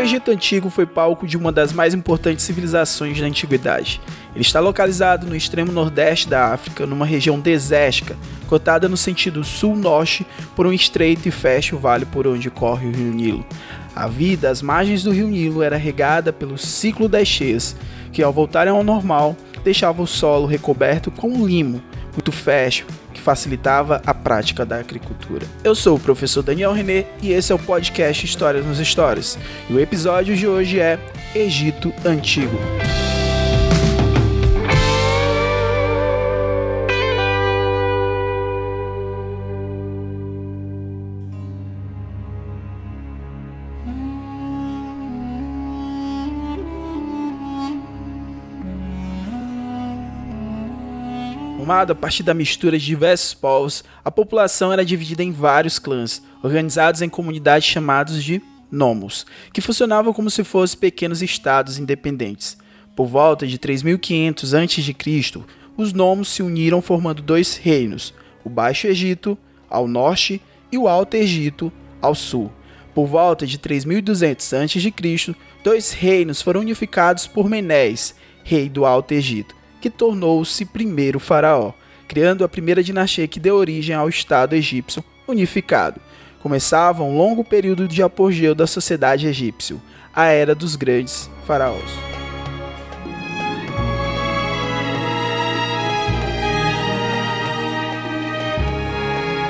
O Egito Antigo foi palco de uma das mais importantes civilizações da antiguidade. Ele está localizado no extremo nordeste da África, numa região desértica, cotada no sentido sul-norte por um estreito e fecha o vale por onde corre o rio Nilo. A vida às margens do rio Nilo era regada pelo ciclo das cheias, que ao voltarem ao normal, deixava o solo recoberto com limo, muito fértil, que facilitava a prática da agricultura. Eu sou o professor Daniel René e esse é o podcast Histórias nos Stories. E o episódio de hoje é Egito Antigo. Formado a partir da mistura de diversos povos, a população era dividida em vários clãs, organizados em comunidades chamadas de nomos, que funcionavam como se fossem pequenos estados independentes. Por volta de 3500 a.C., os nomos se uniram formando dois reinos, o Baixo Egito, ao norte, e o Alto Egito, ao sul. Por volta de 3200 a.C., dois reinos foram unificados por Menéis, rei do Alto Egito que tornou-se primeiro faraó, criando a primeira dinastia que deu origem ao Estado egípcio unificado. Começava um longo período de apogeu da sociedade egípcia, a Era dos Grandes Faraós.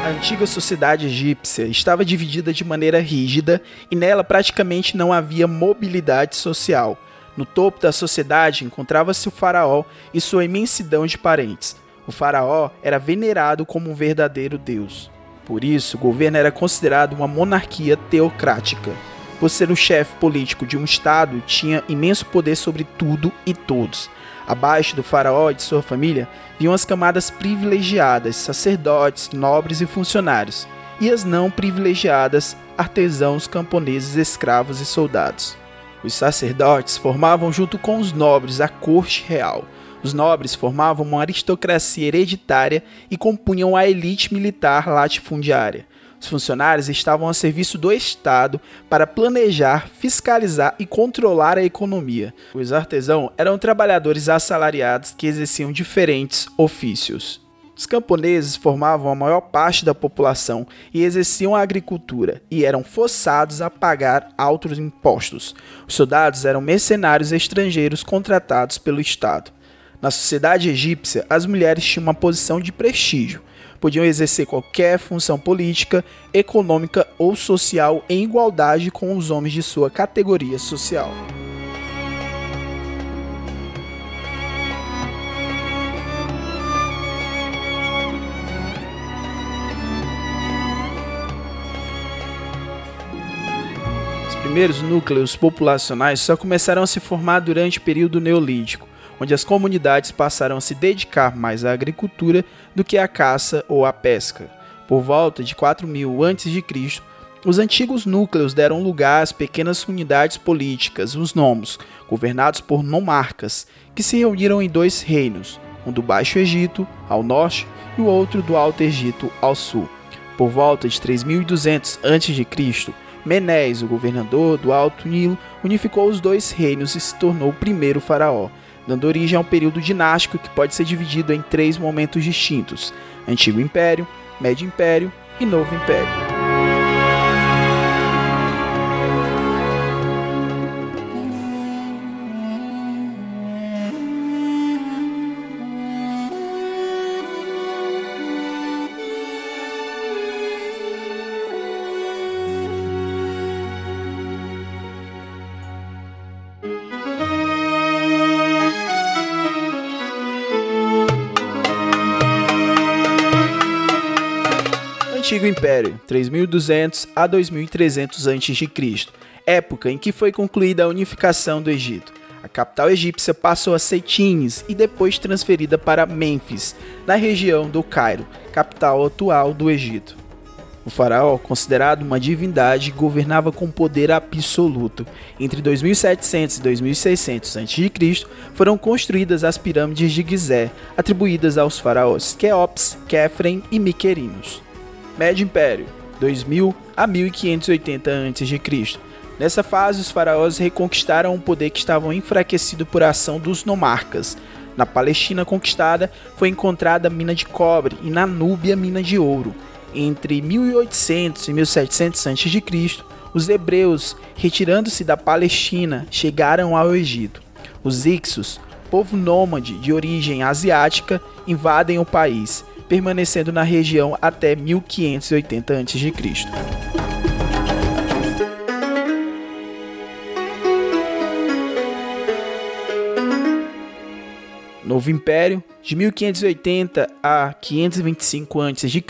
A antiga sociedade egípcia estava dividida de maneira rígida e nela praticamente não havia mobilidade social no topo da sociedade encontrava-se o faraó e sua imensidão de parentes. O faraó era venerado como um verdadeiro deus. Por isso, o governo era considerado uma monarquia teocrática. Por ser o chefe político de um estado, tinha imenso poder sobre tudo e todos. Abaixo do faraó e de sua família vinham as camadas privilegiadas, sacerdotes, nobres e funcionários, e as não privilegiadas, artesãos, camponeses, escravos e soldados. Os sacerdotes formavam junto com os nobres a corte real. Os nobres formavam uma aristocracia hereditária e compunham a elite militar latifundiária. Os funcionários estavam a serviço do Estado para planejar, fiscalizar e controlar a economia. Os artesãos eram trabalhadores assalariados que exerciam diferentes ofícios. Os camponeses formavam a maior parte da população e exerciam a agricultura e eram forçados a pagar altos impostos. Os soldados eram mercenários estrangeiros contratados pelo Estado. Na sociedade egípcia, as mulheres tinham uma posição de prestígio. Podiam exercer qualquer função política, econômica ou social em igualdade com os homens de sua categoria social. Primeiros núcleos populacionais só começaram a se formar durante o período neolítico, onde as comunidades passaram a se dedicar mais à agricultura do que à caça ou à pesca. Por volta de 4000 a.C., os antigos núcleos deram lugar às pequenas unidades políticas, os nomos, governados por nomarcas, que se reuniram em dois reinos, um do Baixo Egito, ao norte, e o outro do Alto Egito, ao sul. Por volta de 3200 a.C., Menéis, o governador do Alto Nilo, unificou os dois reinos e se tornou o primeiro faraó, dando origem a um período dinástico que pode ser dividido em três momentos distintos: Antigo Império, Médio Império e Novo Império. Antigo Império, 3200 a 2300 a.C., época em que foi concluída a unificação do Egito. A capital egípcia passou a ser Tines e depois transferida para Mênfis, na região do Cairo, capital atual do Egito. O faraó, considerado uma divindade, governava com poder absoluto. Entre 2700 e 2600 a.C., foram construídas as pirâmides de Gizé, atribuídas aos faraós Queops, Kefren e Miquerinos. Médio Império, 2000 a 1580 a.C. Nessa fase, os faraós reconquistaram um poder que estava enfraquecido por ação dos nomarcas. Na Palestina conquistada foi encontrada mina de cobre e na Núbia mina de ouro. Entre 1800 e 1700 a.C., os hebreus, retirando-se da Palestina, chegaram ao Egito. Os Ixos, povo nômade de origem asiática, invadem o país, permanecendo na região até 1580 a.C. Novo Império, de 1580 a 525 a.C.,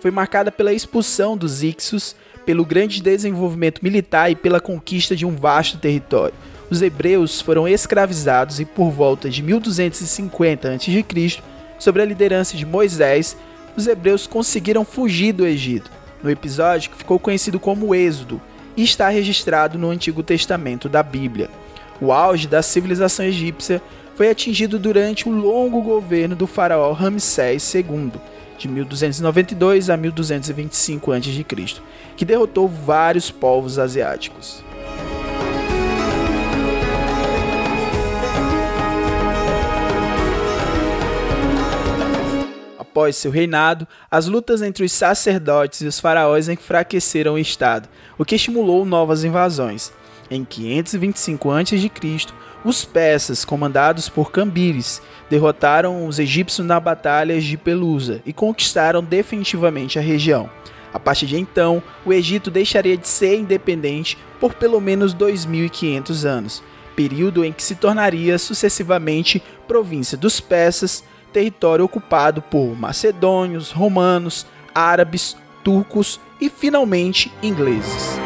foi marcada pela expulsão dos Ixos, pelo grande desenvolvimento militar e pela conquista de um vasto território. Os hebreus foram escravizados e por volta de 1250 a.C., sob a liderança de Moisés, os hebreus conseguiram fugir do Egito, no episódio que ficou conhecido como Êxodo e está registrado no Antigo Testamento da Bíblia. O auge da civilização egípcia foi atingido durante o longo governo do faraó Ramsés II, de 1292 a 1225 a.C., que derrotou vários povos asiáticos. Após seu reinado, as lutas entre os sacerdotes e os faraós enfraqueceram o Estado, o que estimulou novas invasões. Em 525 a.C., os persas, comandados por Cambires, derrotaram os egípcios na batalha de Pelusa e conquistaram definitivamente a região. A partir de então, o Egito deixaria de ser independente por pelo menos 2.500 anos, período em que se tornaria sucessivamente província dos persas, território ocupado por macedônios, romanos, árabes, turcos e finalmente ingleses.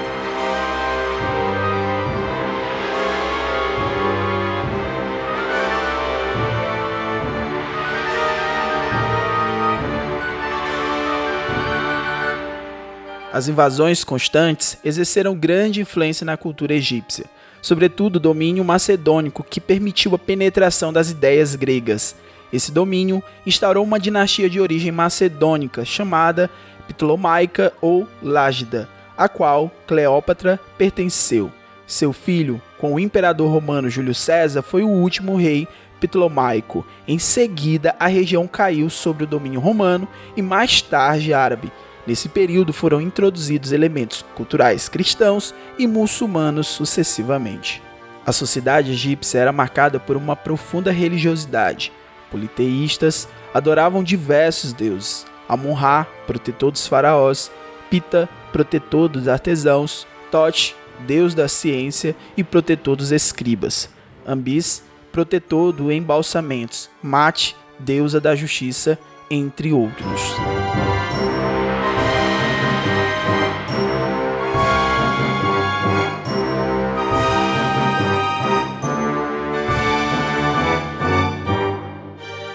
As invasões constantes exerceram grande influência na cultura egípcia, sobretudo o domínio macedônico que permitiu a penetração das ideias gregas. Esse domínio instaurou uma dinastia de origem macedônica chamada Ptolomaica ou Lágida, a qual Cleópatra pertenceu. Seu filho, com o imperador romano Júlio César, foi o último rei ptolomaico. Em seguida, a região caiu sobre o domínio romano e mais tarde árabe, Nesse período foram introduzidos elementos culturais cristãos e muçulmanos sucessivamente. A sociedade egípcia era marcada por uma profunda religiosidade. Politeístas adoravam diversos deuses: Amon-Ra, protetor dos faraós, Pita, protetor dos artesãos, Tote, deus da ciência e protetor dos escribas, Ambis, protetor do embalsamentos, Mate, deusa da justiça, entre outros.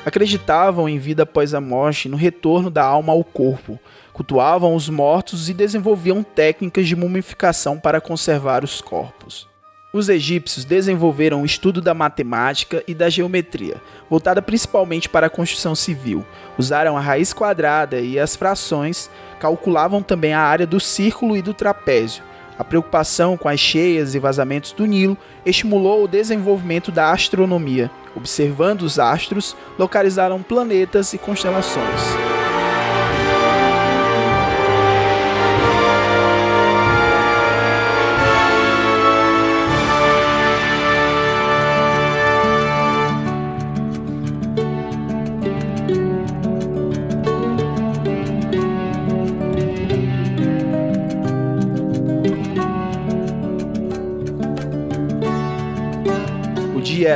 Acreditavam em vida após a morte, no retorno da alma ao corpo, cultuavam os mortos e desenvolviam técnicas de mumificação para conservar os corpos. Os egípcios desenvolveram o estudo da matemática e da geometria, voltada principalmente para a construção civil. Usaram a raiz quadrada e as frações, calculavam também a área do círculo e do trapézio. A preocupação com as cheias e vazamentos do Nilo estimulou o desenvolvimento da astronomia, Observando os astros, localizaram planetas e constelações.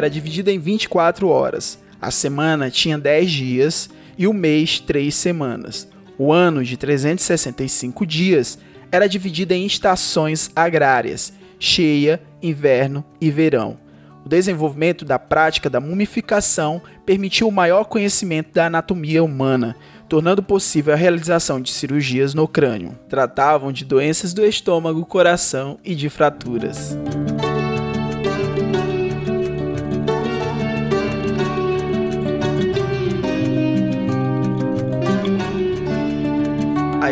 Era dividida em 24 horas, a semana tinha 10 dias e o mês 3 semanas. O ano de 365 dias era dividido em estações agrárias, cheia, inverno e verão. O desenvolvimento da prática da mumificação permitiu o maior conhecimento da anatomia humana, tornando possível a realização de cirurgias no crânio. Tratavam de doenças do estômago, coração e de fraturas.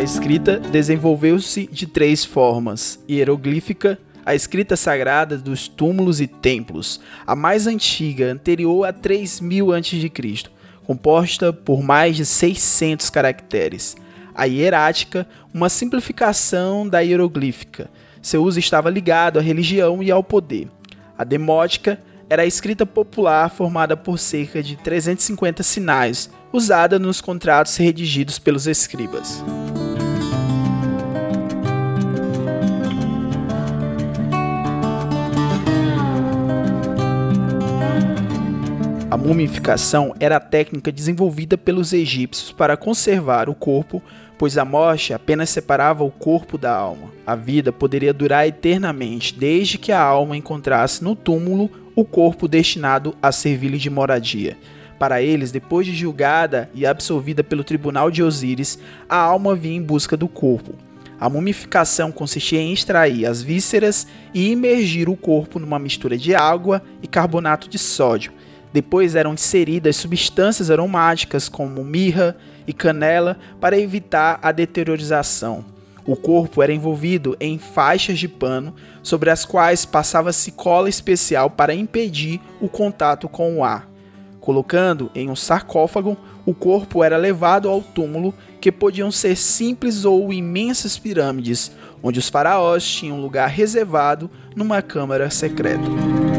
A escrita desenvolveu-se de três formas: hieroglífica, a escrita sagrada dos túmulos e templos, a mais antiga, anterior a 3000 a.C., composta por mais de 600 caracteres. A hierática, uma simplificação da hieroglífica. Seu uso estava ligado à religião e ao poder. A demótica era a escrita popular formada por cerca de 350 sinais, usada nos contratos redigidos pelos escribas. A mumificação era a técnica desenvolvida pelos egípcios para conservar o corpo, pois a morte apenas separava o corpo da alma. A vida poderia durar eternamente, desde que a alma encontrasse no túmulo o corpo destinado a servir-lhe de moradia. Para eles, depois de julgada e absolvida pelo tribunal de Osíris, a alma vinha em busca do corpo. A mumificação consistia em extrair as vísceras e imergir o corpo numa mistura de água e carbonato de sódio depois eram inseridas substâncias aromáticas como mirra e canela para evitar a deteriorização. O corpo era envolvido em faixas de pano sobre as quais passava-se cola especial para impedir o contato com o ar. Colocando em um sarcófago, o corpo era levado ao túmulo, que podiam ser simples ou imensas pirâmides, onde os faraós tinham lugar reservado numa câmara secreta.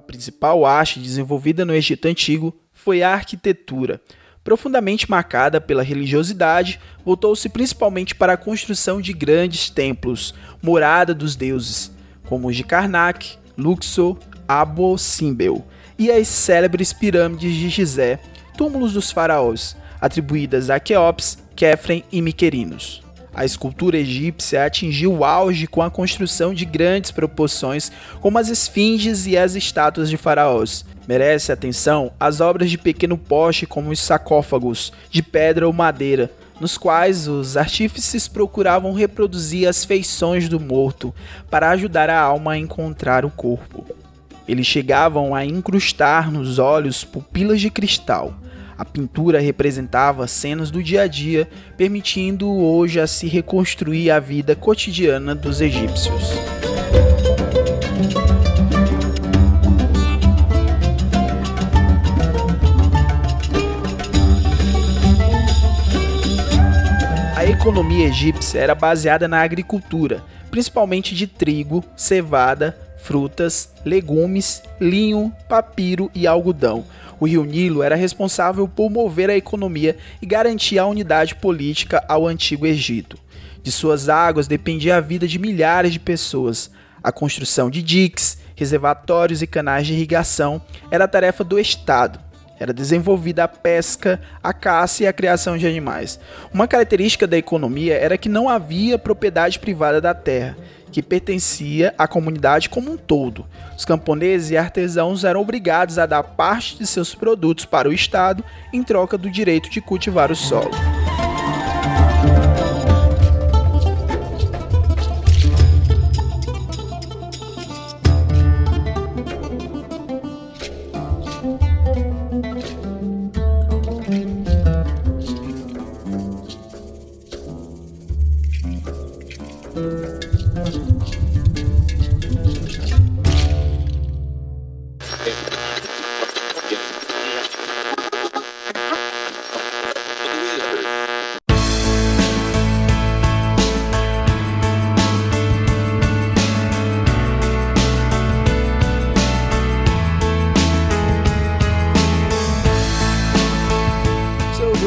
Principal haste desenvolvida no Egito Antigo foi a arquitetura. Profundamente marcada pela religiosidade, voltou-se principalmente para a construção de grandes templos, morada dos deuses, como os de Karnak, Luxor, Abo Simbel, e as célebres pirâmides de Gizé, túmulos dos faraós, atribuídas a Queops, Kefren e Miquerinos. A escultura egípcia atingiu o auge com a construção de grandes proporções, como as esfinges e as estátuas de faraós. Merece atenção as obras de pequeno porte, como os sarcófagos, de pedra ou madeira, nos quais os artífices procuravam reproduzir as feições do morto para ajudar a alma a encontrar o corpo. Eles chegavam a incrustar nos olhos pupilas de cristal, a pintura representava cenas do dia a dia, permitindo hoje a se reconstruir a vida cotidiana dos egípcios. A economia egípcia era baseada na agricultura, principalmente de trigo, cevada, frutas, legumes, linho, papiro e algodão o rio Nilo era responsável por mover a economia e garantir a unidade política ao Antigo Egito. De suas águas dependia a vida de milhares de pessoas. A construção de diques, reservatórios e canais de irrigação era tarefa do Estado. Era desenvolvida a pesca, a caça e a criação de animais. Uma característica da economia era que não havia propriedade privada da terra que pertencia à comunidade como um todo. Os camponeses e artesãos eram obrigados a dar parte de seus produtos para o Estado em troca do direito de cultivar o solo.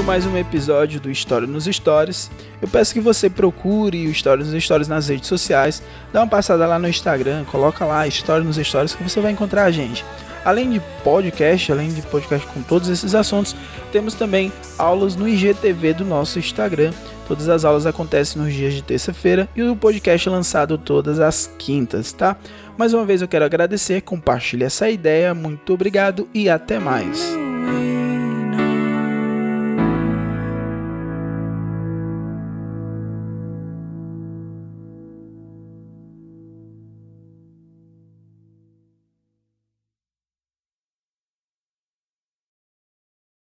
Mais um episódio do História nos Stories. Eu peço que você procure o História nos Stories nas redes sociais, dá uma passada lá no Instagram, coloca lá História nos Stories que você vai encontrar a gente. Além de podcast, além de podcast com todos esses assuntos, temos também aulas no IGTV do nosso Instagram. Todas as aulas acontecem nos dias de terça-feira e o podcast é lançado todas as quintas, tá? Mais uma vez eu quero agradecer, compartilhe essa ideia, muito obrigado e até mais.